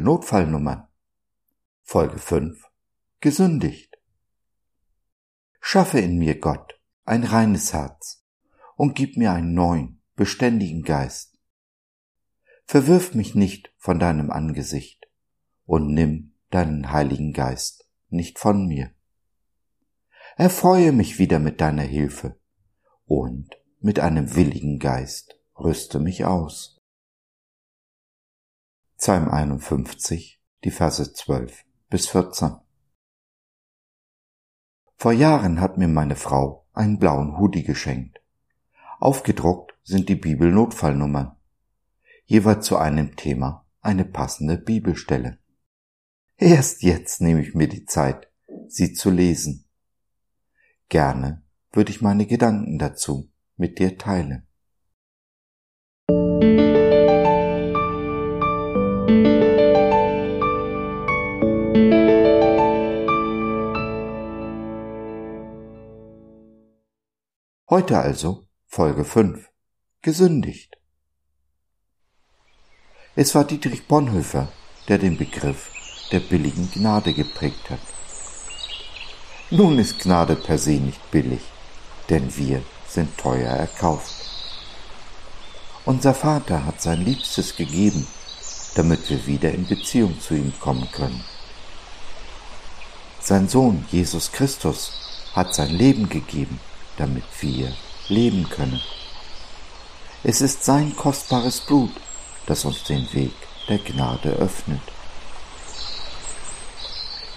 Notfallnummern. Folge 5. Gesündigt. Schaffe in mir Gott ein reines Herz und gib mir einen neuen, beständigen Geist. Verwirf mich nicht von deinem Angesicht und nimm deinen Heiligen Geist nicht von mir. Erfreue mich wieder mit deiner Hilfe und mit einem willigen Geist rüste mich aus. Psalm 51, die Verse 12 bis 14. Vor Jahren hat mir meine Frau einen blauen Hoodie geschenkt. Aufgedruckt sind die Bibelnotfallnummern. Jeweils zu einem Thema eine passende Bibelstelle. Erst jetzt nehme ich mir die Zeit, sie zu lesen. Gerne würde ich meine Gedanken dazu mit dir teilen. Heute also Folge 5. Gesündigt. Es war Dietrich Bonhoeffer, der den Begriff der billigen Gnade geprägt hat. Nun ist Gnade per se nicht billig, denn wir sind teuer erkauft. Unser Vater hat sein Liebstes gegeben, damit wir wieder in Beziehung zu ihm kommen können. Sein Sohn Jesus Christus hat sein Leben gegeben, damit wir leben können. Es ist sein kostbares Blut, das uns den Weg der Gnade öffnet.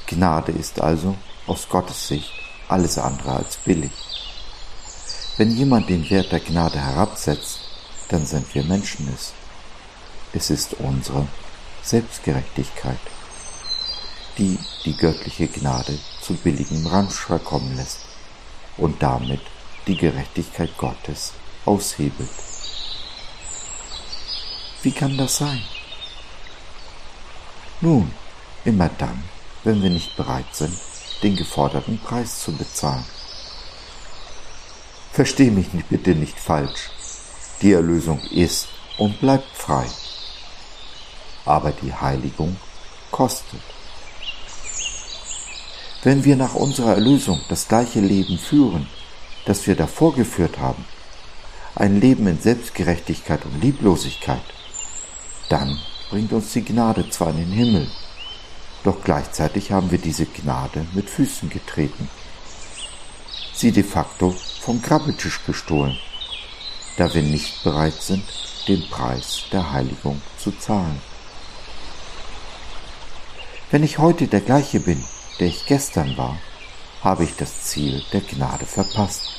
Gnade ist also aus Gottes Sicht alles andere als billig. Wenn jemand den Wert der Gnade herabsetzt, dann sind wir Menschen es. Es ist unsere Selbstgerechtigkeit, die die göttliche Gnade zu billigem Ramsch verkommen lässt und damit die Gerechtigkeit Gottes aushebelt. Wie kann das sein? Nun, immer dann, wenn wir nicht bereit sind, den geforderten Preis zu bezahlen. Versteh mich bitte nicht falsch. Die Erlösung ist und bleibt frei. Aber die Heiligung kostet. Wenn wir nach unserer Erlösung das gleiche Leben führen, das wir davor geführt haben, ein Leben in Selbstgerechtigkeit und Lieblosigkeit, dann bringt uns die Gnade zwar in den Himmel, doch gleichzeitig haben wir diese Gnade mit Füßen getreten. Sie de facto vom Krabbeltisch gestohlen, da wir nicht bereit sind, den Preis der Heiligung zu zahlen. Wenn ich heute der gleiche bin, der ich gestern war, habe ich das Ziel der Gnade verpasst.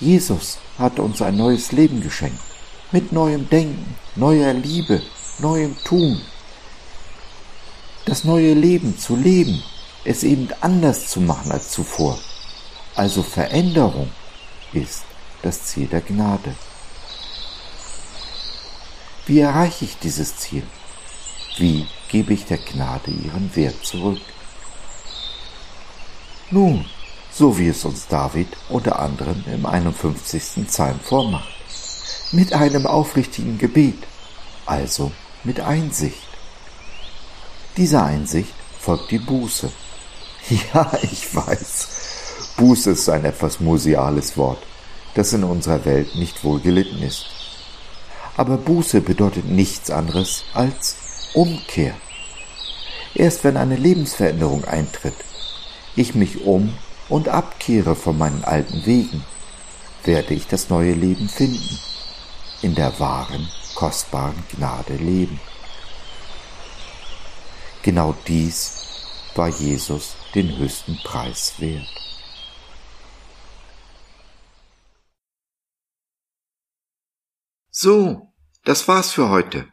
Jesus hat uns ein neues Leben geschenkt, mit neuem Denken, neuer Liebe, neuem Tun, das neue Leben zu leben, es eben anders zu machen als zuvor. Also Veränderung ist das Ziel der Gnade. Wie erreiche ich dieses Ziel? Wie gebe ich der Gnade ihren Wert zurück? Nun, so wie es uns David unter anderem im 51. Psalm vormacht. Mit einem aufrichtigen Gebet, also mit Einsicht. Dieser Einsicht folgt die Buße. Ja, ich weiß. Buße ist ein etwas museales Wort, das in unserer Welt nicht wohl gelitten ist. Aber Buße bedeutet nichts anderes als Umkehr. Erst wenn eine Lebensveränderung eintritt, ich mich um und abkehre von meinen alten Wegen, werde ich das neue Leben finden, in der wahren, kostbaren Gnade leben. Genau dies war Jesus den höchsten Preis wert. So, das war's für heute.